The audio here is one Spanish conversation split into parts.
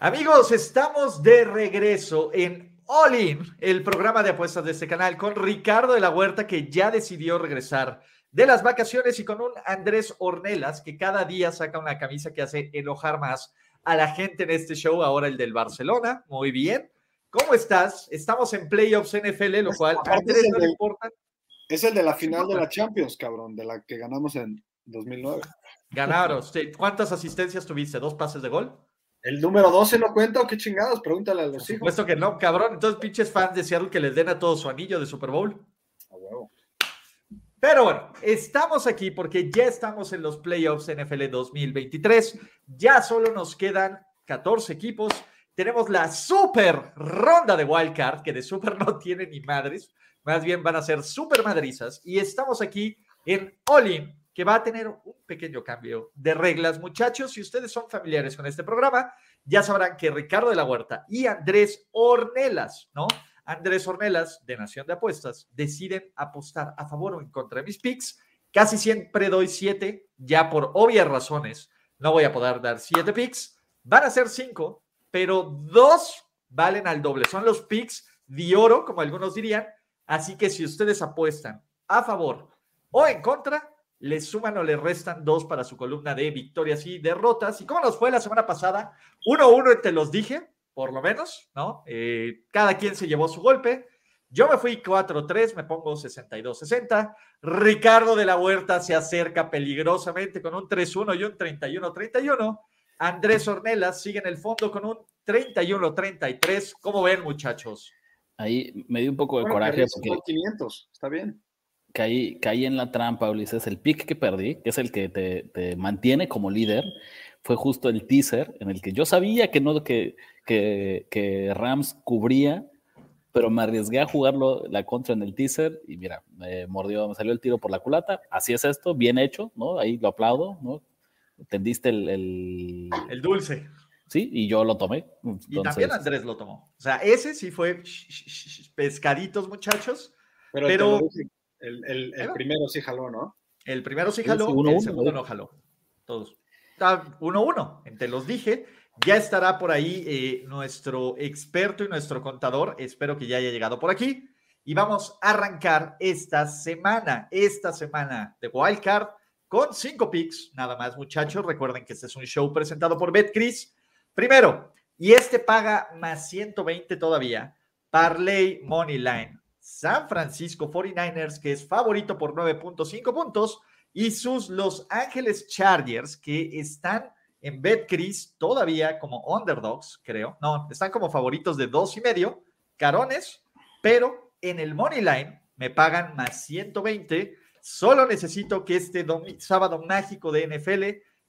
Amigos, estamos de regreso en All In, el programa de apuestas de este canal, con Ricardo de la Huerta, que ya decidió regresar de las vacaciones, y con un Andrés Ornelas, que cada día saca una camisa que hace enojar más a la gente en este show, ahora el del Barcelona. Muy bien. ¿Cómo estás? Estamos en playoffs NFL, lo cual a Andrés no le importa. Es el de la final de la Champions, cabrón, de la que ganamos en 2009. Ganaron. ¿Cuántas asistencias tuviste? ¿Dos pases de gol? ¿El número 12 no cuenta o qué chingados? Pregúntale a los Por supuesto que no, cabrón. Entonces, pinches fans de Seattle que les den a todos su anillo de Super Bowl. A huevo. Pero bueno, estamos aquí porque ya estamos en los playoffs NFL 2023. Ya solo nos quedan 14 equipos. Tenemos la super ronda de wildcard, que de super no tiene ni madres. Más bien van a ser super madrizas. Y estamos aquí en All In, que va a tener un pequeño cambio de reglas. Muchachos, si ustedes son familiares con este programa, ya sabrán que Ricardo de la Huerta y Andrés Ornelas, ¿no? Andrés Ornelas, de Nación de Apuestas, deciden apostar a favor o en contra de mis picks. Casi siempre doy siete, ya por obvias razones. No voy a poder dar siete picks. Van a ser cinco, pero dos valen al doble. Son los picks de oro, como algunos dirían. Así que si ustedes apuestan a favor o en contra, le suman o le restan dos para su columna de victorias y derrotas. ¿Y cómo nos fue la semana pasada? 1-1 te los dije, por lo menos, ¿no? Eh, cada quien se llevó su golpe. Yo me fui 4-3, me pongo 62-60. Ricardo de la Huerta se acerca peligrosamente con un 3-1 y un 31-31. Andrés Ornelas sigue en el fondo con un 31-33. ¿Cómo ven, muchachos? Ahí me dio un poco de coraje porque... 500, está bien caí, caí en la trampa, Ulises. El pick que perdí, que es el que te, mantiene como líder, fue justo el teaser en el que yo sabía que no que, que, Rams cubría, pero me arriesgué a jugarlo la contra en el teaser y mira, me mordió, me salió el tiro por la culata. Así es esto, bien hecho, ¿no? Ahí lo aplaudo, ¿no? Tendiste el, el... el dulce. Sí, y yo lo tomé. Y también Andrés lo tomó. O sea, ese sí fue pescaditos, muchachos. Pero, el, primero sí jaló, ¿no? El primero sí jaló, el segundo no jaló. Todos. Está uno uno, te los dije. Ya estará por ahí eh, nuestro experto y nuestro contador. Espero que ya haya llegado por aquí. Y vamos a arrancar esta semana, esta semana de Wildcard con cinco picks, nada más, muchachos. Recuerden que este es un show presentado por BetCris. Primero, y este paga más 120 todavía, Parley Money Line. San Francisco 49ers, que es favorito por 9.5 puntos, y sus Los Ángeles Chargers, que están en BetCris todavía como underdogs, creo. No, están como favoritos de dos y medio, carones, pero en el Money Line me pagan más 120. Solo necesito que este sábado mágico de NFL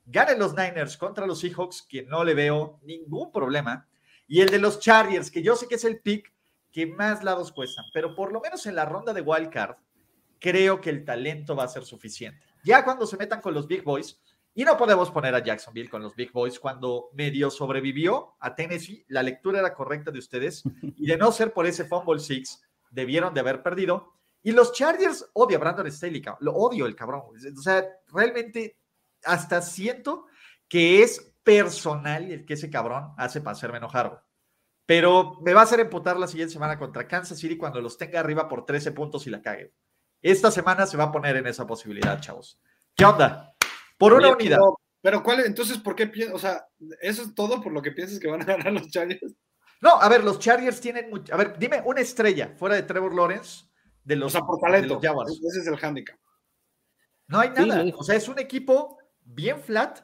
gane los Niners contra los Seahawks, que no le veo ningún problema. Y el de los Chargers, que yo sé que es el pick que más lados cuestan, pero por lo menos en la ronda de wildcard, creo que el talento va a ser suficiente. Ya cuando se metan con los Big Boys, y no podemos poner a Jacksonville con los Big Boys cuando medio sobrevivió a Tennessee, la lectura era correcta de ustedes, y de no ser por ese fumble six, debieron de haber perdido. Y los Chargers, odio a Brandon Staley, lo odio el cabrón. O sea, realmente hasta siento que es personal el que ese cabrón hace para hacerme enojar. Pero me va a hacer emputar la siguiente semana contra Kansas City cuando los tenga arriba por 13 puntos y la cague. Esta semana se va a poner en esa posibilidad, chavos. ¿Qué onda? Por una unidad. Pero, ¿cuál? Entonces, ¿por qué piensas? O sea, ¿eso es todo por lo que piensas que van a ganar los Chargers? No, a ver, los Chargers tienen mucho. A ver, dime una estrella fuera de Trevor Lawrence de los, o sea, por talento. Ese es el handicap. No hay nada. o sea, es un equipo bien flat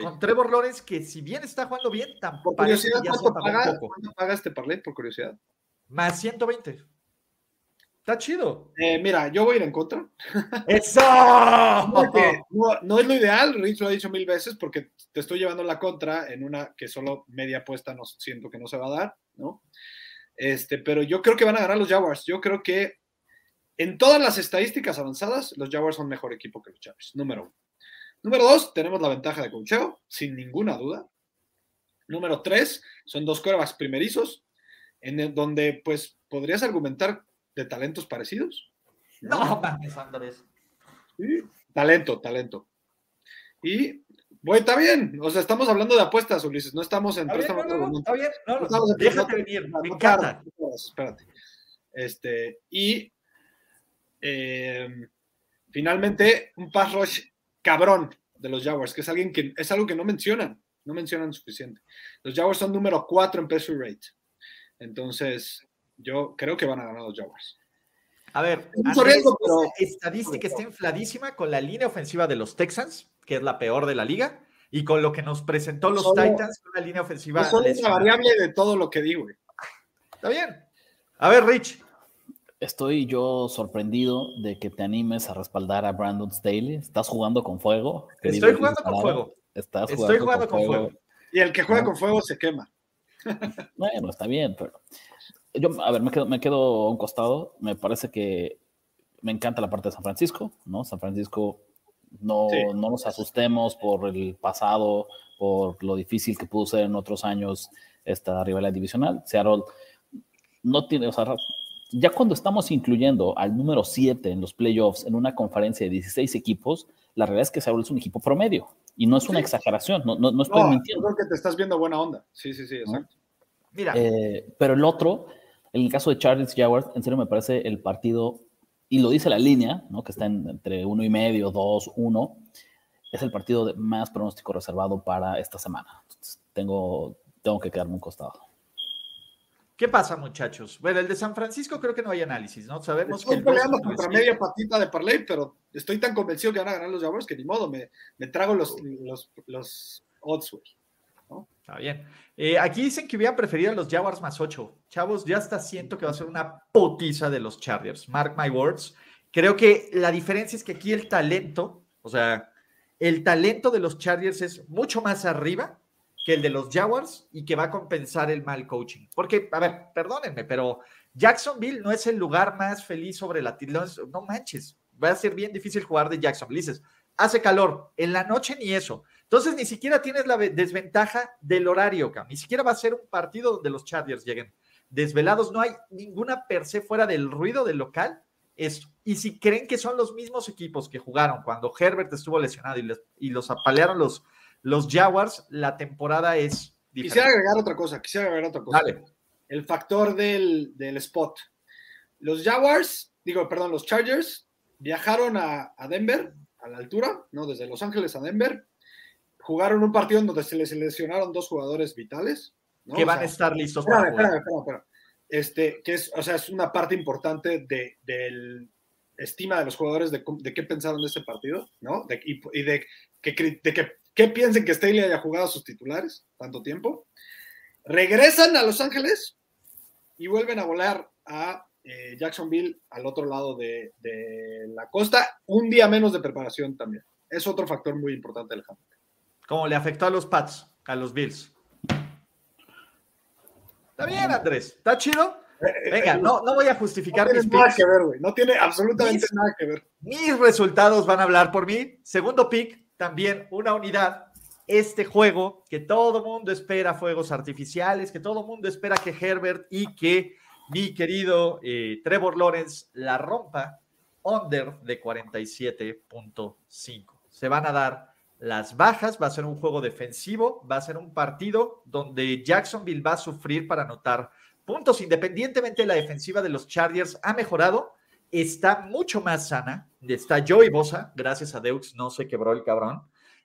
con Trevor Lawrence, que si bien está jugando bien, tampoco. Por curiosidad, ¿cuánto paga, ¿cuánto paga este parlay por curiosidad? Más 120. Está chido. Eh, mira, yo voy a ir en contra. ¡Eso! no, es lo ideal, Rich lo ha dicho mil veces, porque te estoy llevando la contra en una que solo media apuesta no siento que no se va a dar, ¿no? Este, pero yo creo que van a ganar los Jaguars. Yo creo que en todas las estadísticas avanzadas, los Jaguars son mejor equipo que los Jaguars, número uno. Número dos, tenemos la ventaja de cocheo, sin ninguna duda. Número tres, son dos cuervas primerizos, en donde pues podrías argumentar de talentos parecidos. No, mames, Andrés. talento, talento. Y, bueno, está bien. O sea, estamos hablando de apuestas, Ulises. No estamos en. Está bien, no, no, está bien. No, no, déjate venir. Me encanta. Espérate. Este, y eh, finalmente, un pass rush cabrón de los Jaguars, que es alguien que es algo que no mencionan, no mencionan suficiente. Los Jaguars son número 4 en pressure rate. Entonces, yo creo que van a ganar los Jaguars. A ver, la estadística está infladísima con la línea ofensiva de los Texans, que es la peor de la liga, y con lo que nos presentó los Titans, con la línea ofensiva. Es una variable de todo lo que digo. Está bien. A ver, Rich. Estoy yo sorprendido de que te animes a respaldar a Brandon Staley. ¿Estás jugando con fuego? Estoy jugando con fuego. Estás Estoy jugando con, fuego. Y el que juega con fuego se quema. Bueno, está bien, pero yo, a ver, me quedo, me quedo a un costado. Me parece que me encanta la parte de San Francisco, ¿no? San Francisco, no, no nos asustemos por el pasado, por lo difícil que pudo ser en otros años esta rivalidad divisional. Seattle no tiene, o sea, ya cuando estamos incluyendo al número 7 en los playoffs en una conferencia de 16 equipos, la realidad es que Seattle es un equipo promedio y no es una exageración, no, no, no estoy mintiendo. Creo que te estás viendo buena onda. Sí, sí, sí, exacto. Mira. Eh, pero el otro, en el caso de Charles Jaguars, en serio me parece el partido, y lo dice la línea, ¿no? que está entre uno y medio, dos, uno, es el partido de más pronóstico reservado para esta semana. tengo, tengo que quedarme un costado. ¿Qué pasa, muchachos? Bueno, el de San Francisco creo que no hay análisis, ¿no? Sabemos estoy que. peleando contra media patita de Parley, pero estoy tan convencido que van a ganar los Jaguars que ni modo, me, me trago los, los, los odds, Está bien. Eh, aquí dicen que hubieran preferido a los Jaguars más 8. Chavos, ya está siento que va a ser una potiza de los Chargers. Mark my words. Creo que la diferencia es que aquí el talento, o sea, el talento de los Chargers es mucho más arriba que el de los Jaguars y que va a compensar el mal coaching. Porque, a ver, perdónenme, pero Jacksonville no es el lugar más feliz sobre la tierra. No, manches, va a ser bien difícil jugar de Jacksonville. Dices, hace calor, en la noche ni eso. Entonces ni siquiera tienes la desventaja del horario, ni siquiera va a ser un partido donde los Chargers lleguen desvelados, no hay ninguna per se fuera del ruido del local. Y si creen que son los mismos equipos que jugaron cuando Herbert estuvo lesionado y, y los apalearon los, los Jaguars, la temporada es diferente. Quisiera agregar otra cosa, quisiera agregar otra cosa. El factor del, spot. Los Jaguars, digo, perdón, los Chargers viajaron a, a Denver, a la altura, ¿no? Desde Los Ángeles a Denver, jugaron un partido en donde se les seleccionaron dos jugadores vitales. Que van a estar listos para jugar. Este, que es, o sea, es una parte importante de, del estima de los jugadores de, de, qué pensaron de este partido, ¿no? y, de, que, de que, qué piensen que Staley haya jugado a sus titulares tanto tiempo. Regresan a Los Ángeles y vuelven a volar a eh, Jacksonville al otro lado de, de, la costa, un día menos de preparación también. Es otro factor muy importante del campo. ¿Cómo le afectó a los Pats, a los Bills. Está bien, Andrés. ¿Está chido? Eh, eh, Venga, no, no voy a justificar no tiene nada que ver, güey. No tiene absolutamente nada que ver. Mis resultados van a hablar por mí. Segundo pick, también una unidad. Este juego que todo mundo espera fuegos artificiales, que todo mundo espera que Herbert y que mi querido eh, Trevor Lawrence la rompa. Under de 47.5. Se van a dar las bajas, va a ser un juego defensivo, va a ser un partido donde Jacksonville va a sufrir para anotar puntos, independientemente de la defensiva de los Chargers ha mejorado, está mucho más sana, está Joey Bosa, gracias a Deux no se quebró el cabrón,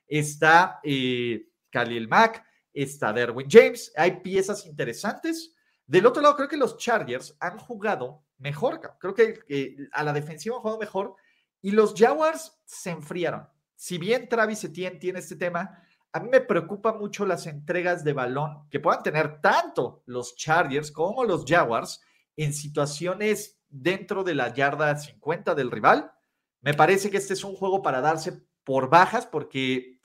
está eh, Khalil Mack, está Derwin James, hay piezas interesantes. Del otro lado, creo que los Chargers han jugado mejor, creo que a la defensiva han jugado mejor y los Jaguars se enfriaron. Si bien Travis Etienne tiene este tema, a mí me preocupa mucho las entregas de balón que puedan tener tanto los Chargers como los Jaguars en situaciones dentro de la yarda 50 del rival. Me parece que este es un juego para darse por bajas porque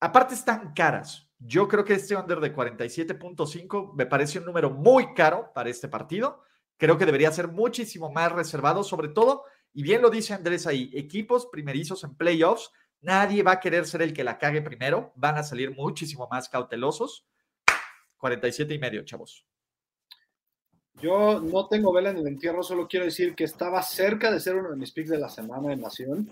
aparte están caras. Yo creo que este under de 47.5 me parece un número muy caro para este partido. Creo que debería ser muchísimo más reservado, sobre todo, y bien lo dice Andrés ahí, equipos primerizos en playoffs, nadie va a querer ser el que la cague primero, van a salir muchísimo más cautelosos. 47 y medio, chavos. Yo no tengo vela en el entierro, solo quiero decir que estaba cerca de ser uno de mis picks de la semana en Nación,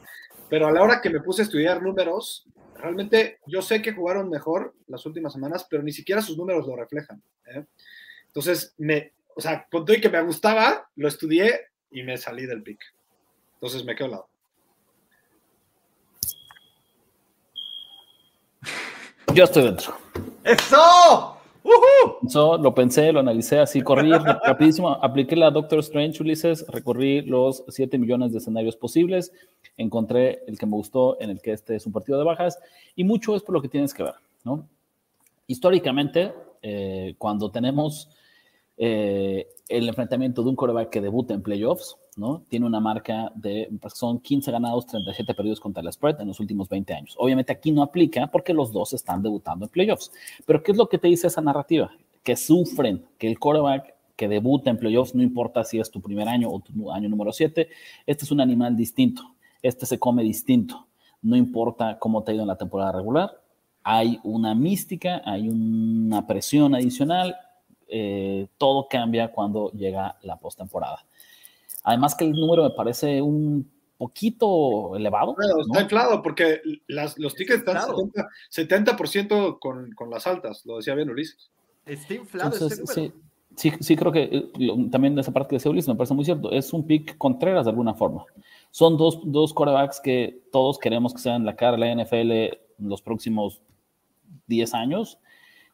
pero a la hora que me puse a estudiar números, realmente yo sé que jugaron mejor las últimas semanas, pero ni siquiera sus números lo reflejan. ¿eh? Entonces, me, o sea, con todo y que me gustaba, lo estudié y me salí del pick. Entonces me quedo al lado. Yo estoy dentro. ¡Eso! Eso lo pensé, lo analicé así, corrí rapidísimo, apliqué la Doctor Strange, Ulises, recorrí los 7 millones de escenarios posibles, encontré el que me gustó, en el que este es un partido de bajas, y mucho es por lo que tienes que ver, ¿no? Históricamente, eh, cuando tenemos eh, el enfrentamiento de un coreback que debuta en playoffs, ¿no? Tiene una marca de, pues, son 15 ganados, 37 perdidos contra el spread en los últimos 20 años. Obviamente aquí no aplica porque los dos están debutando en playoffs. Pero ¿qué es lo que te dice esa narrativa? Que sufren, que el coreback que debuta en playoffs, no importa si es tu primer año o tu año número 7, este es un animal distinto, este se come distinto, no importa cómo te ha ido en la temporada regular, hay una mística, hay una presión adicional eh, todo cambia cuando llega la postemporada. Además que el número me parece un poquito elevado. Está inflado porque los tickets están 70%, con, con, las altas, lo decía bien Ulises. Está inflado Sí, sí, sí, creo que eh, también esa parte que decía Ulises me parece muy cierto. Es un pick Contreras de alguna forma. Son dos, dos corebacks que todos queremos que sean la cara de la NFL en los próximos 10 años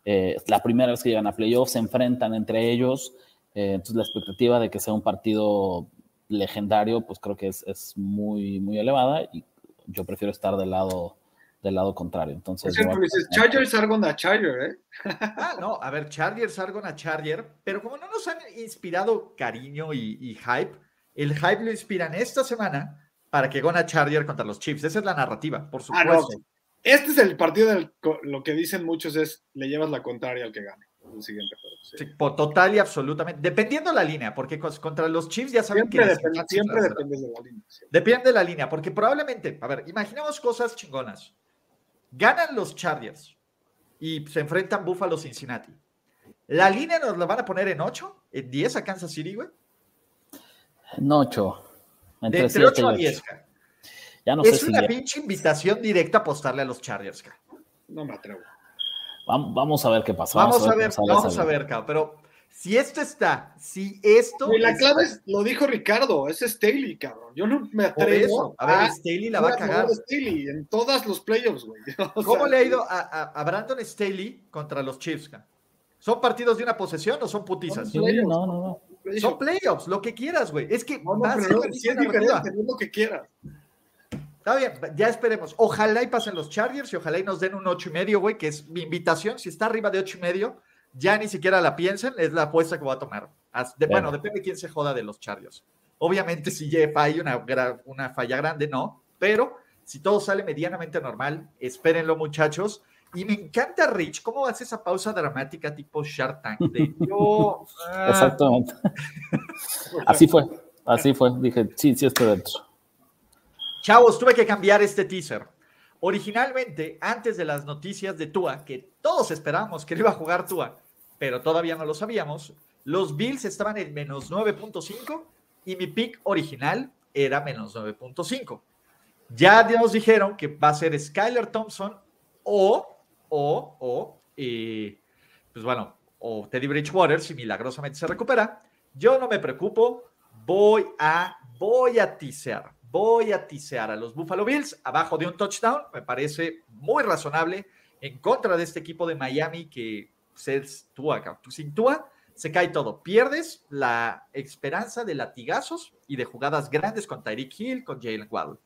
eh, la primera vez que llegan a playoffs, se enfrentan entre ellos. Eh, entonces, la expectativa de que sea un partido legendario, pues creo que es, es, muy, muy elevada y yo prefiero estar del lado, del lado contrario. Entonces, dices, Chargers a Charger, ¿eh? ah, no, a ver, Chargers a Charger, pero como no nos han inspirado cariño y, hype, el hype lo inspiran esta semana para que gana Charger contra los Chiefs. Esa es la narrativa, por ah, supuesto. Este es el partido del lo que dicen muchos es le llevas la contraria al que gane. El siguiente juego. total y absolutamente. Dependiendo de la línea, porque contra los Chiefs ya saben que. siempre depende de la línea. Depende de la línea, porque probablemente, a ver, imaginemos cosas chingonas. Ganan los Chargers y se enfrentan Buffalo Cincinnati. ¿La línea nos la van a poner en 8? ¿En 10 a Kansas City, güey? En 8. Entre, entre 8 a 10 es una pinche invitación directa a apostarle a los Chargers, No me atrevo. Vamos a ver qué pasa. Vamos, a ver, vamos a ver, pero si esto está, si esto. Y la clave es, lo dijo Ricardo, es Staley, cabrón. Yo no me atrevo. A ver, Staley la va a cagar. Staley en todas los playoffs, güey. ¿Cómo le ha ido a, Brandon Staley contra los Chiefs? ¿Son partidos de una posesión o son putizas? No, no, no. Son playoffs, lo que quieras, güey. Es que no, no, pero es diferente, lo que quieras. Está bien, ya esperemos. Ojalá y pasen los Chargers y ojalá y nos den un ocho y medio, güey, que es mi invitación. Si está arriba de ocho y medio, ya ni siquiera la piensen, es la apuesta que voy a tomar. bueno, depende de quién se joda de los Chargers. Obviamente, si hay una, una falla grande, no, pero si todo sale medianamente normal, espérenlo, muchachos. Y me encanta, Rich, cómo hace esa pausa dramática tipo Shark Tank de yo. Ah. Exactamente. así fue, así fue. Dije, sí, sí, estoy dentro. Chavos, tuve que cambiar este teaser. Originalmente, antes de las noticias de Tua, que todos esperábamos que iba a jugar Tua, pero todavía no lo sabíamos, los Bills estaban en menos 9.5 y mi pick original era menos 9.5. Ya nos dijeron que va a ser Skyler Thompson o, o, o, eh, pues bueno, o Teddy Bridgewater si milagrosamente se recupera. Yo no me preocupo, voy a, voy a teaser Voy a tisear a los Buffalo Bills abajo de un touchdown. Me parece muy razonable en contra de este equipo de Miami que se Tua, sin Tua se cae todo. Pierdes la esperanza de latigazos y de jugadas grandes con Tyreek Hill, con Jalen Waddle.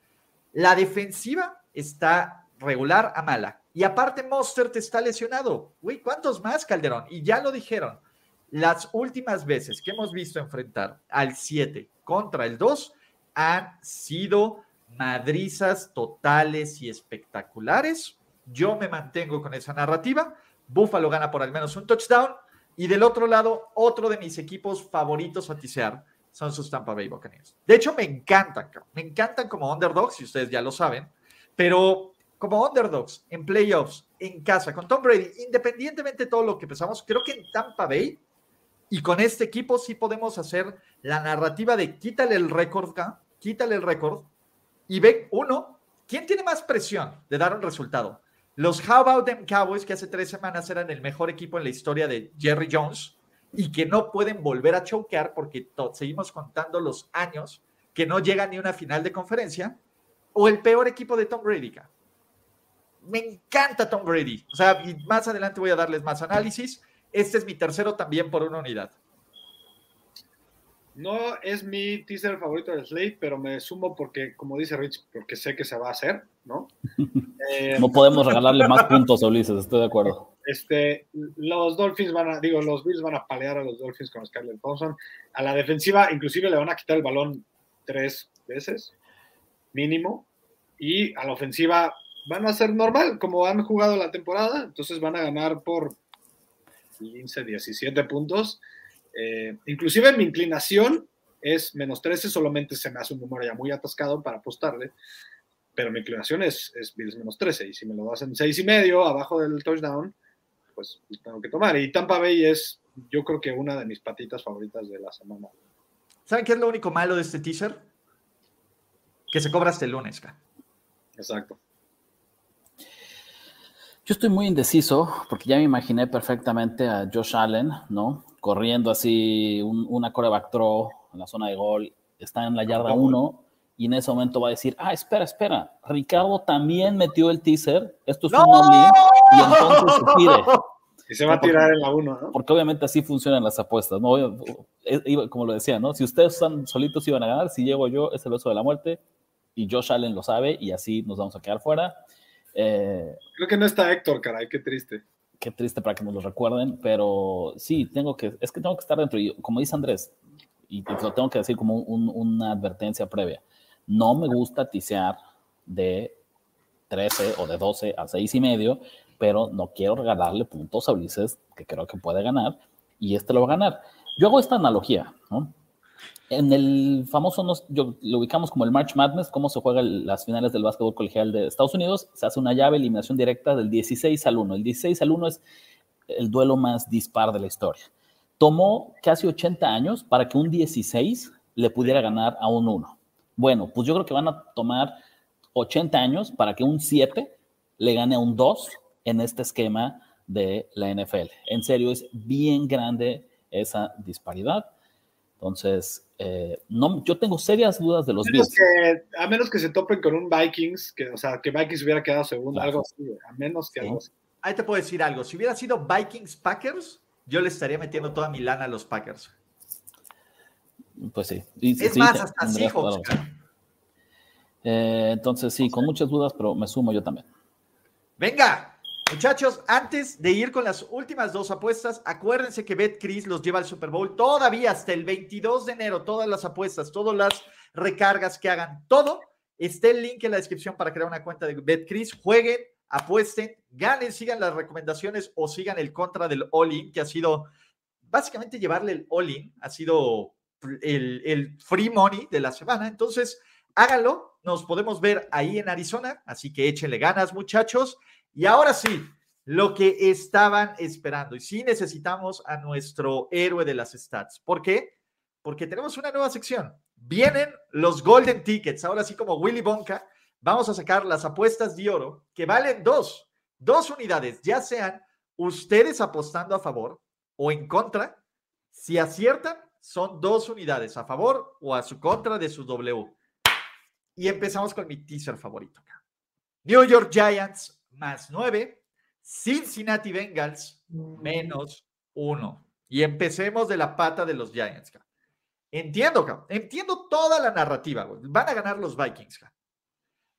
La defensiva está regular a mala. Y aparte, Monster te está lesionado. Uy, ¿cuántos más, Calderón? Y ya lo dijeron. las últimas veces que hemos visto enfrentar al 7 contra el 2 han sido madrizas totales y espectaculares. Yo me mantengo con esa narrativa. Buffalo gana por al menos un touchdown. Y del otro lado, otro de mis equipos favoritos a tisear son sus Tampa Bay Buccaneers. De hecho, me encantan, me encantan como underdogs, si ustedes ya lo saben, pero como underdogs en playoffs, en casa, con Tom Brady, independientemente de todo lo que pensamos, creo que en Tampa Bay y con este equipo sí podemos hacer la narrativa de quítale el récord, quítale el récord y ve, uno, ¿quién tiene más presión de dar un resultado? Los How About Them Cowboys, que hace tres semanas eran el mejor equipo en la historia de Jerry Jones, y que no pueden volver a choquear porque seguimos contando los años que no llega ni una final de conferencia, o el peor equipo de Tom Brady. Me encanta Tom Brady. O sea, más adelante voy a darles más análisis. Este es mi tercero también por una unidad. No es mi teaser favorito del Slate, pero me sumo porque, como dice Rich, porque sé que se va a hacer, ¿no? Eh, no podemos regalarle más puntos a Ulises, estoy de acuerdo. Este, los Dolphins van a, digo, los Bills van a palear a los Dolphins con Skyler Thompson. A la defensiva, inclusive le van a quitar el balón tres veces, mínimo. Y a la ofensiva van a ser normal, como han jugado la temporada. Entonces van a ganar por 15, 17 puntos. Eh, inclusive mi inclinación es menos 13, solamente se me hace un número ya muy atascado para apostarle, pero mi inclinación es, es Bills menos 13, y si me lo das en 6 y medio, abajo del touchdown, pues tengo que tomar. Y Tampa Bay es, yo creo que una de mis patitas favoritas de la semana. ¿Saben qué es lo único malo de este teaser? Que se cobra hasta el lunes, Exacto. Yo estoy muy indeciso porque ya me imaginé perfectamente a Josh Allen, ¿no? Corriendo así una coreback throw en la zona de gol, está en la yarda 1 y en ese momento va a decir, ah, espera, espera, Ricardo también metió el teaser, esto es un only, y entonces se tire. Y se va a tirar en la 1, ¿no? Porque obviamente así funcionan las apuestas, ¿no? Como lo decía, ¿no? Si ustedes están solitos iban a ganar, si llego yo es el beso de la muerte y Josh Allen lo sabe y así nos vamos a quedar fuera. Eh, Creo que no está Héctor, caray, qué triste. Qué triste para que nos lo recuerden, pero sí, tengo que, es que tengo que estar dentro. Y como dice Andrés, y lo tengo que decir como una advertencia previa, no me gusta tisear de 13 o de 12 a 6 y medio, pero no quiero regalarle puntos a Ulises que creo que puede ganar y este lo va a ganar. Yo hago esta analogía, ¿no? En el famoso, yo, lo ubicamos como el March Madness, cómo se juegan las finales del básquetbol colegial de Estados Unidos, se hace una llave, eliminación directa del 16 al 1. El 16 al 1 es el duelo más dispar de la historia. Tomó casi 80 años para que un 16 le pudiera ganar a un 1. Bueno, pues yo creo que van a tomar 80 años para que un 7 le gane a un 2 en este esquema de la NFL. En serio, es bien grande esa disparidad. Entonces, eh, no, yo tengo serias dudas de los Bills. a menos que se topen con un Vikings, que, o sea, que Vikings hubiera quedado segundo, algo así, a menos que algo así. Ahí te puedo decir algo. Si hubiera sido Vikings Packers, yo le estaría metiendo toda mi lana a los Packers. Pues sí. es más, hasta Seahawks. Eh, entonces, sí, con muchas dudas, pero me sumo yo también. Venga, Muchachos, antes de ir con las últimas dos apuestas, acuérdense que BetCris los lleva al Super Bowl todavía hasta el 22 de enero. Todas las apuestas, todas las recargas que hagan, todo. Está el link en la descripción para crear una cuenta de BetCris. Jueguen, apuesten, ganen, sigan las recomendaciones o sigan el contra del All-In, que ha sido básicamente llevarle el All-In, ha sido el, el free money de la semana. Entonces, háganlo. Nos podemos ver ahí en Arizona, así que échenle ganas, muchachos. Y ahora sí, lo que estaban esperando. Y sí necesitamos a nuestro héroe de las stats. ¿Por qué? Porque tenemos una nueva sección. Vienen los Golden Tickets. Ahora sí, como Willy Bonka, vamos a sacar las apuestas de oro que valen dos, dos unidades, ya sean ustedes apostando a favor o en contra. Si aciertan, son dos unidades a favor o a su contra de su W. Y empezamos con mi teaser favorito. New York Giants más 9, Cincinnati Bengals menos 1. Y empecemos de la pata de los Giants. Entiendo, entiendo toda la narrativa. Van a ganar los Vikings.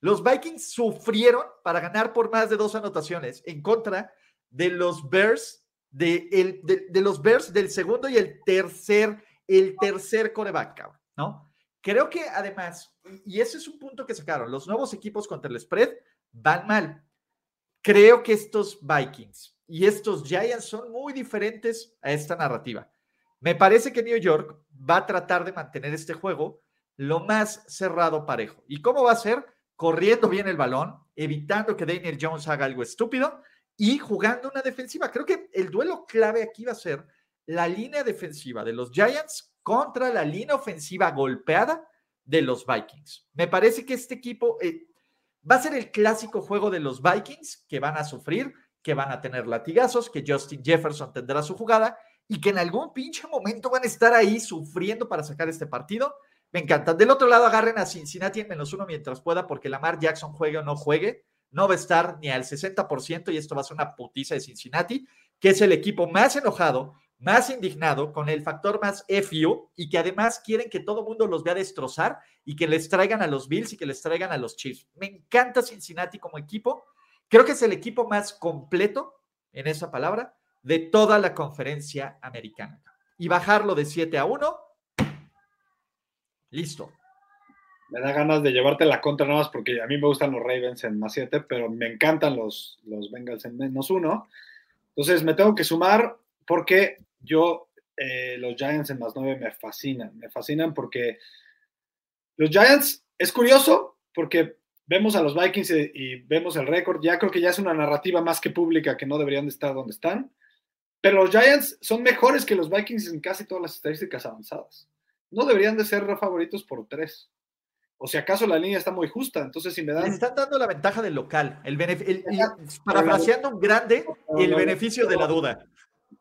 Los Vikings sufrieron para ganar por más de dos anotaciones en contra de los Bears de, el, de, los Bears del segundo y el tercer, el tercer coreback, ¿no? Creo que además, y ese es un punto que sacaron, los nuevos equipos contra el spread van mal. Creo que estos Vikings y estos Giants son muy diferentes a esta narrativa. Me parece que New York va a tratar de mantener este juego lo más cerrado parejo. ¿Y cómo va a ser? Corriendo bien el balón, evitando que Daniel Jones haga algo estúpido y jugando una defensiva. Creo que el duelo clave aquí va a ser la línea defensiva de los Giants contra la línea ofensiva golpeada de los Vikings. Me parece que este equipo eh, va a ser el clásico juego de los Vikings que van a sufrir, que van a tener latigazos, que Justin Jefferson tendrá su jugada y que en algún pinche momento van a estar ahí sufriendo para sacar este partido. Me encanta. Del otro lado, agarren a Cincinnati en menos uno mientras pueda, porque Lamar Jackson juegue o no juegue no va a estar ni al 60% y esto va a ser una putiza de Cincinnati, que es el equipo más enojado, más indignado, con el factor más FU y que además quieren que todo mundo los vea destrozar y que les traigan a los Bills y que les traigan a los Chiefs. Me encanta Cincinnati como equipo. Creo que es el equipo más completo, en esa palabra, de toda la conferencia americana. Y bajarlo de 7 a 1, listo me da ganas de llevarte la contra nada más porque a mí me gustan los Ravens en más 7, pero me encantan los, los Bengals en menos 1. Entonces me tengo que sumar porque yo, eh, los Giants en más 9 me fascinan. Me fascinan porque los Giants, es curioso porque vemos a los Vikings y, vemos el récord, ya creo que ya es una narrativa más que pública que no deberían de estar donde están. Pero los Giants son mejores que los Vikings en casi todas las estadísticas avanzadas. No deberían de ser favoritos por tres o si acaso la línea está muy justa. Entonces, si me dan. Le están dando la ventaja del local, el, parafraseando un grande, el beneficio de la duda.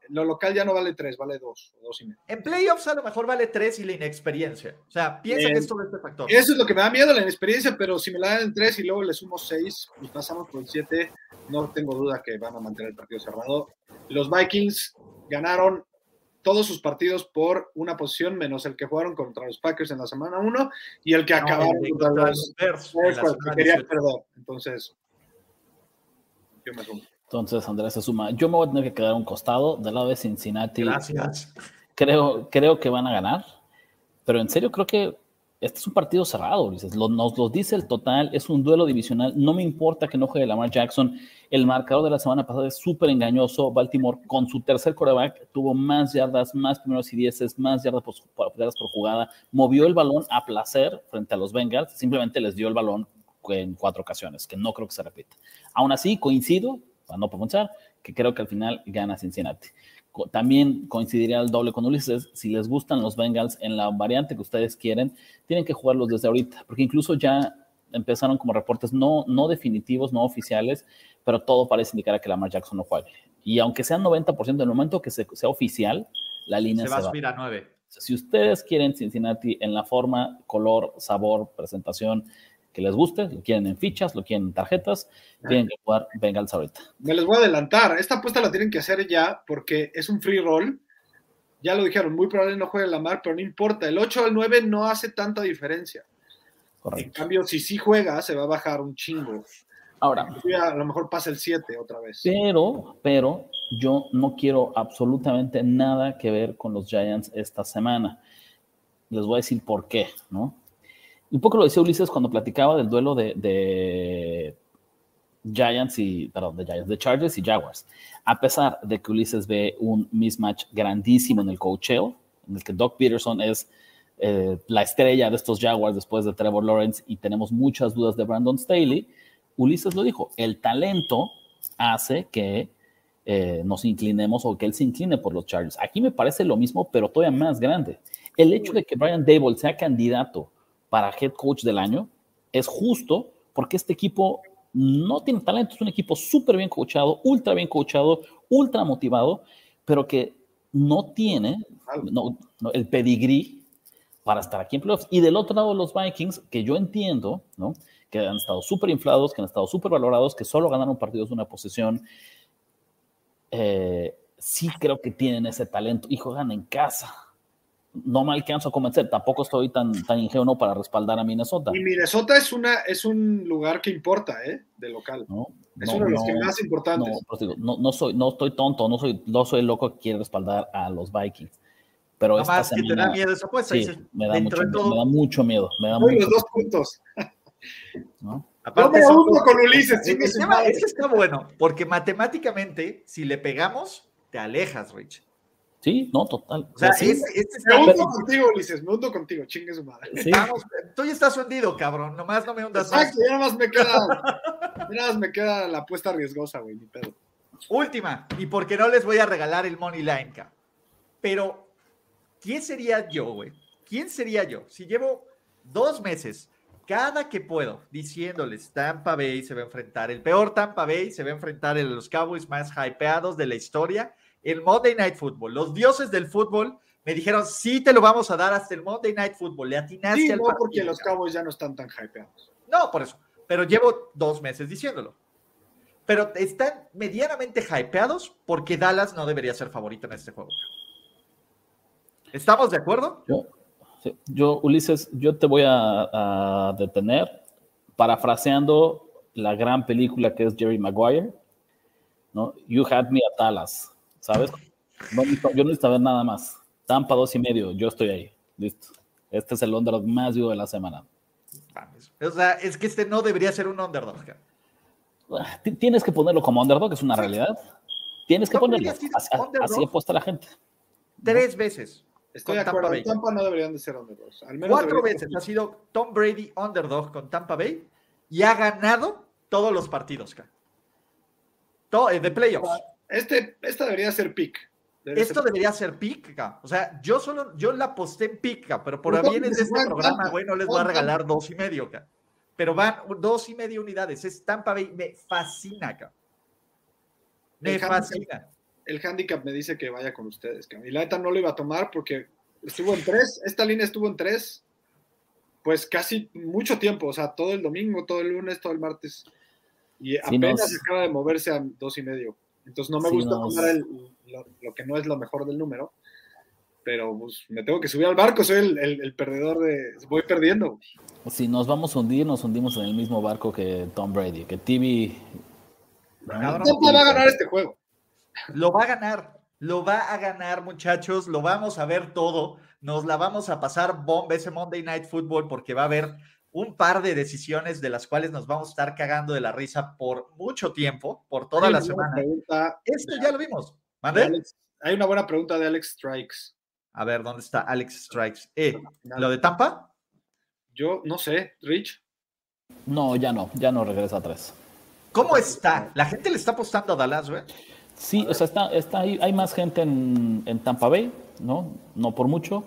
Lo local ya no vale tres, vale dos, dos y medio. En playoffs a lo mejor vale tres y la inexperiencia. O sea, piensa que es todo este factor. Eso es lo que me da miedo, la inexperiencia, pero si me la dan en tres y luego le sumo seis y pasamos por el siete, no tengo duda que van a mantener el partido cerrado. Los Vikings ganaron todos sus partidos por una posición, menos el que jugaron contra los Packers en la semana 1 y el que acabaron contra los Bears que querían perder. Entonces, yo me sumo. Entonces, Andrés se suma. Yo me voy a tener que quedar a un costado del lado de Cincinnati. Gracias. Creo, creo que van a ganar, pero en serio creo que este es un partido cerrado, dices, nos lo dice el total, es un duelo divisional, no me importa que no juegue Lamar Jackson, el marcador de la semana pasada es súper engañoso, Baltimore con su tercer coreback tuvo más yardas, más primeros y dieces, más yardas por, yardas por jugada, movió el balón a placer frente a los Bengals, simplemente les dio el balón en cuatro ocasiones, que no creo que se repita. Aún así, coincido, para no pronunciar, que creo que al final gana Cincinnati también coincidiría el doble con Ulises. Si les gustan los Bengals en la variante que ustedes quieren, tienen que jugarlos desde ahorita, porque incluso ya empezaron como reportes no, no definitivos, no oficiales, pero todo parece indicar a que Lamar Jackson no juegue. Y aunque sea 90% en el momento que sea oficial, la línea se, va a subir a 9. Si ustedes quieren Cincinnati en la forma, color, sabor, presentación que les guste, lo quieren en fichas, lo quieren en tarjetas, tienen que jugar Bengals ahorita. Me les voy a adelantar, esta apuesta la tienen que hacer ya porque es un free roll. Ya lo dijeron, muy probable no juegue la mar, pero no importa. El 8 al 9 no hace tanta diferencia. En cambio, si sí juega, se va a bajar un chingo. Ahora, a lo mejor pasa el 7 otra vez. Pero, pero yo no quiero absolutamente nada que ver con los Giants esta semana. Les voy a decir por qué, ¿no? Un poco lo decía Ulises cuando platicaba del duelo de, Giants y, perdón, de Giants, de Chargers y Jaguars. A pesar de que Ulises ve un mismatch grandísimo en el coacheo, en el que Doc Peterson es eh, la estrella de estos Jaguars después de Trevor Lawrence y tenemos muchas dudas de Brandon Staley, Ulises lo dijo, el talento hace que eh, nos inclinemos o que él se incline por los Chargers. Aquí me parece lo mismo, pero todavía más grande. El hecho de que Brian Dable sea candidato para head coach del año es justo porque este equipo no tiene talento, es un equipo súper bien coachado, ultra bien coachado, ultra motivado, pero que no tiene el pedigrí para estar aquí en playoffs. Y del otro lado, los Vikings, que yo entiendo, ¿no? que han estado súper inflados, que han estado súper valorados, que solo ganaron partidos de una posición, eh, sí creo que tienen ese talento y juegan en casa no me alcanzo a convencer. Tampoco estoy tan, tan ingenuo para respaldar a Minnesota. Y Minnesota es, una, es un lugar que importa, ¿eh? De local. No, es uno de los que más importantes. No, no, soy, no estoy tonto, no soy, no soy loco que quiere respaldar a los Vikings. Pero no más que te da miedo esa apuesta. Sí, me, da mucho, me da mucho miedo. Me da los dos puntos. ¿No? Aparte, uno con Ulises. Es, que está bueno, porque matemáticamente, si le pegamos, te alejas, Rich. Sí, no, total. O sea, me hundo contigo, Ulises, me hundo contigo, chingue su madre. tú ya estás hundido, cabrón, nomás no me hundas Exacto, ya nomás me queda, ya me queda la apuesta riesgosa, güey, ni pedo. Última, y porque no les voy a regalar el Money Line, pero ¿quién sería yo, güey? ¿Quién sería yo? Si llevo dos meses, cada que puedo, diciéndoles, Tampa Bay se va a enfrentar, el peor Tampa Bay se va a enfrentar en los Cowboys más hypeados de la historia, el Monday Night Football. Los dioses del fútbol me dijeron, sí te lo vamos a dar hasta el Monday Night Football. Le atinaste sí, al no, porque los Cowboys ya no están tan hypeados. No, por eso. Pero llevo dos meses diciéndolo. Pero están medianamente hypeados porque Dallas no debería ser favorito en este juego. ¿Estamos de acuerdo? Yo, yo Ulises, yo te voy a, a detener parafraseando la gran película que es Jerry Maguire, ¿no? You had me at Dallas. ¿Sabes? yo no necesito ver nada más. Tampa dos y medio, yo estoy ahí. Listo. Este es el underdog más vivo de la semana. O sea, es que este no debería ser un underdog. Ah, tienes que ponerlo como underdog, es una realidad. Tienes que ponerlo. Así, apuesta la gente. Tres veces. Estoy de acuerdo. Tampa no deberían de ser underdogs. Cuatro veces ha sido Tom Brady underdog con Tampa Bay y ha ganado todos los partidos. Todo, eh, de playoffs. Este, esta debería ser pick. Esto debería ser pick, o sea, yo solo, yo la posté en pick, pero por bienes de este programa, güey, no les voy a regalar dos y medio, pero van dos y medio unidades, es Tampa Bay, me fascina, acá. Me fascina. el handicap me dice que vaya con ustedes, y la neta no lo iba a tomar porque estuvo en tres, esta línea estuvo en tres, pues casi mucho tiempo, o sea, todo el domingo, todo el lunes, todo el martes, y apenas acaba de moverse a dos y medio. Entonces no me gusta tomar lo, que no es lo mejor del número, pero pues, me tengo que subir al barco, soy el, perdedor de... Voy perdiendo. Si nos vamos a hundir, nos hundimos en el mismo barco que Tom Brady, que TV... No, va a ganar este juego. Lo va a ganar, lo va a ganar muchachos, lo vamos a ver todo, nos la vamos a pasar bomba ese Monday Night Football porque va a haber un par de decisiones de las cuales nos vamos a estar cagando de la risa por mucho tiempo, por toda la semana. Esto ya lo vimos. hay una buena pregunta de Alex Strikes. A ver, ¿dónde está Alex Strikes? Eh, ¿Lo de Tampa? Yo no sé, Rich. No, ya no, ya no regresa atrás. ¿Cómo está? ¿La gente le está apostando a Dallas, güey? Sí, o sea, está, está ahí, hay más gente en, en Tampa Bay, ¿no? No por mucho.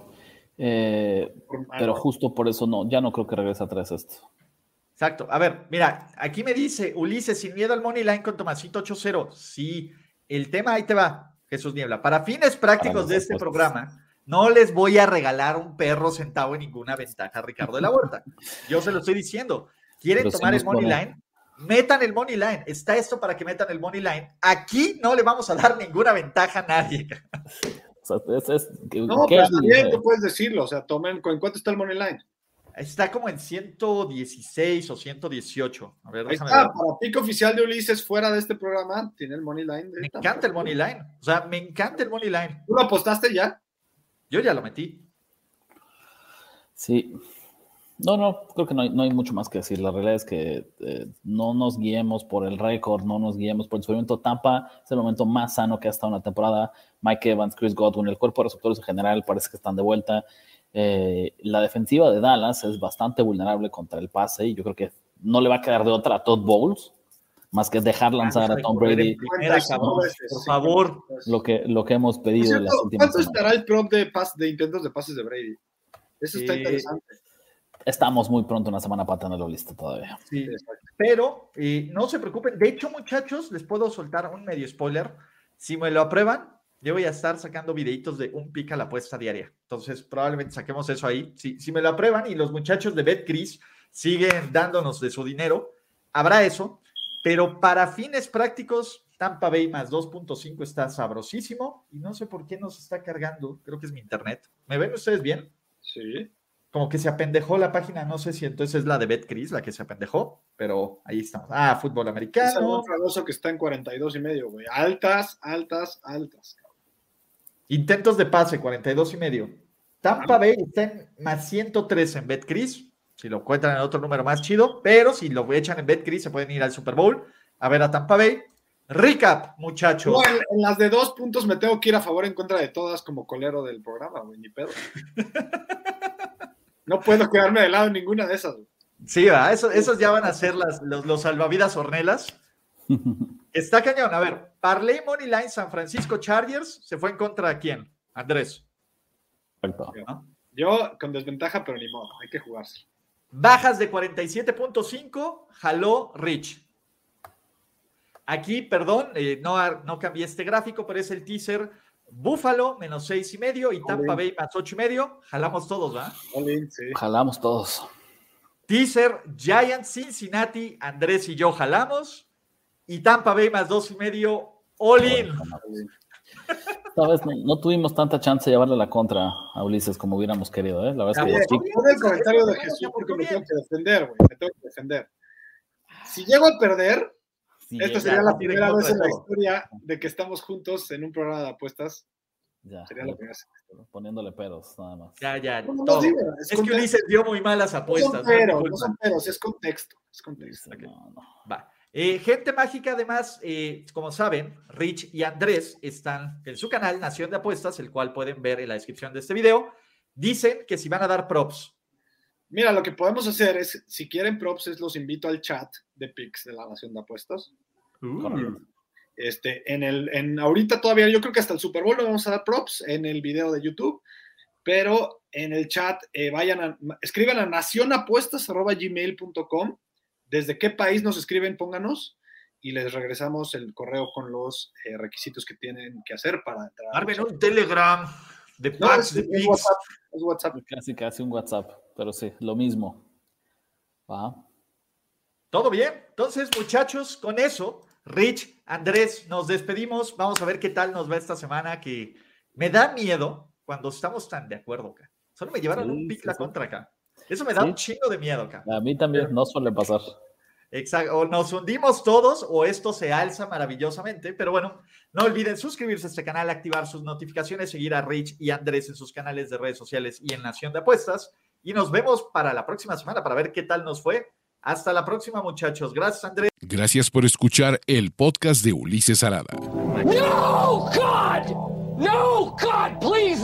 Eh, pero justo por eso no, ya no creo que regrese atrás esto. Exacto. A ver, mira, aquí me dice Ulises, sin miedo al money line con Tomasito 8-0. Sí, el tema ahí te va, Jesús Niebla. Para fines prácticos de este programa, no les voy a regalar un perro sentado en ninguna ventaja Ricardo de la Huerta. Yo se lo estoy diciendo. ¿Quieren tomar el money line? Metan el money line. Está esto para que metan el money line. Aquí no le vamos a dar ninguna ventaja a nadie no, pero también tú puedes decirlo, o sea, tomen, ¿en cuánto está el money line? Está como en 116 o 118. A ver, para pico oficial de Ulises fuera de este programa, tiene el money line. Me encanta el money line. O sea, me encanta el money line. ¿Tú lo apostaste ya? Yo ya lo metí. Sí. No, no, creo que no hay, no hay mucho más que decir. La realidad es que eh, no nos guiemos por el récord, no nos guiemos por el sufrimiento. Tampa es el momento más sano que ha estado en la temporada. Mike Evans, Chris Godwin, el cuerpo de receptores en general parece que están de vuelta. Eh, la defensiva de Dallas es bastante vulnerable contra el pase y yo creo que no le va a quedar de otra a Todd Bowles más que dejar lanzar a Tom Brady. Por favor. Lo que, lo que hemos pedido. ¿Cuánto estará el prompt de, de intentos de pases de Brady? Eso está interesante estamos muy pronto una semana para tenerlo listo todavía. Sí, pero eh, no se preocupen. De hecho, muchachos, les puedo soltar un medio spoiler. Si me lo aprueban, yo voy a estar sacando videitos de un pica la apuesta diaria. Entonces, probablemente saquemos eso ahí. Si, si me lo aprueban y los muchachos de BetCris siguen dándonos de su dinero, habrá eso. Pero para fines prácticos, Tampa Bay más 2.5 está sabrosísimo y no sé por qué nos está cargando. Creo que es mi internet. ¿Me ven ustedes bien? Sí. Como que se apendejó la página, no sé si entonces es la de BetCris la que se apendejó, pero ahí estamos. Ah, fútbol americano. Es el que está en 42 y medio, güey. Altas, altas, altas. Intentos de pase, 42 y medio. Tampa ah. Bay está en más 103 en BetCris. Si lo encuentran en otro número más chido, pero si lo echan en BetCris se pueden ir al Super Bowl a ver a Tampa Bay. Recap, muchachos. en, las de dos puntos me tengo que ir a favor en contra de todas como colero del programa, güey, ni pedo. no puedo quedarme de lado en ninguna de esas. Sí, va, eso, esos ya van a ser las, los, salvavidas hornelas. Está cañón. A ver, Parley Money Line San Francisco Chargers se fue en contra de quién? Andrés. Yo con desventaja, pero ni modo, hay que jugarse. Bajas de 47.5, jaló Rich. Aquí, perdón, eh, no, no cambié este gráfico, pero es el teaser. Buffalo menos seis y medio y Tampa Bay más ocho y medio. Jalamos todos, ¿va? Jalamos todos. Teaser, Giants, Cincinnati, Andrés y yo jalamos. Y Tampa Bay más dos y medio, all in. Esta vez no, tuvimos tanta chance de llevarle la contra a Ulises como hubiéramos querido, ¿eh? La verdad es que. el comentario de Jesús porque me tengo que defender, güey. Me tengo que defender. Si llego a perder, esta sería la primera vez en la historia de que estamos juntos en un programa de apuestas. Ya, sería lo que hace. Poniéndole pedos, nada más. Ya, ya. es, que Ulises dio muy malas apuestas. No son peros, no, son peros, es contexto. Es contexto. Va. Eh, gente mágica, además, eh, como saben, Rich y Andrés están en su canal Nación de Apuestas, el cual pueden ver en la descripción de este video. Dicen que si van a dar props. Mira, lo que podemos hacer es, si quieren props, es los invito al chat de Pix de la Nación de Apuestas. Uh. Este, en el, en ahorita todavía, yo creo que hasta el Super Bowl no vamos a dar props en el video de YouTube, pero en el chat eh, vayan a, escriban a nacionapuestas.gmail.com desde qué país nos escriben, pónganos y les regresamos el correo con los eh, requisitos que tienen que hacer para entrar. Armen un Telegram de no, es, WhatsApp, es WhatsApp. Casi, casi un WhatsApp, pero sí, lo mismo. Todo bien. Entonces, muchachos, con eso, Rich, Andrés, nos despedimos. Vamos a ver qué tal nos va esta semana, que me da miedo cuando estamos tan de acuerdo acá. Solo me llevaron un pick la contra acá. Eso me da un chingo de miedo acá. A mí también no suele pasar. Exacto, o nos hundimos todos o esto se alza maravillosamente, pero bueno, no olviden suscribirse a este canal, activar sus notificaciones, seguir a Rich y Andrés en sus canales de redes sociales y en Nación de Apuestas y nos vemos para la próxima semana para ver qué tal nos fue. Hasta la próxima, muchachos. Gracias, Andrés. Gracias por escuchar el podcast de Ulises Arada. No, God! No, God, please,